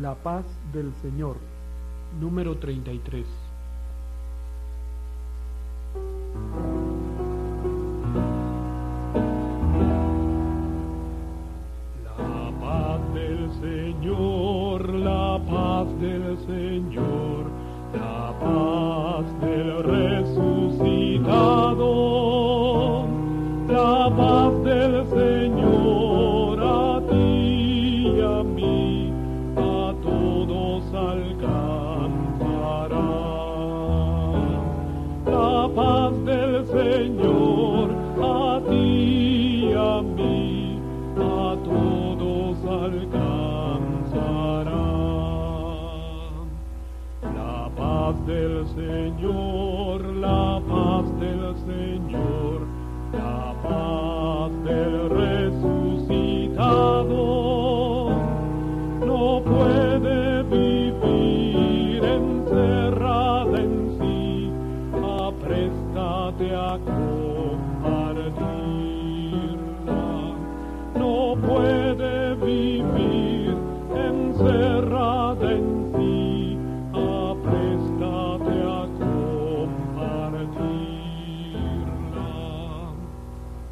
La paz del Señor. Número 33. La paz del Señor, la paz del Señor, la paz del resucitado, la paz del Señor a ti y a mí, paz del Señor a ti y a mí, a todos alcanzará. La paz del Señor, la paz del Señor, la paz apréstate a compartirla. No puede vivir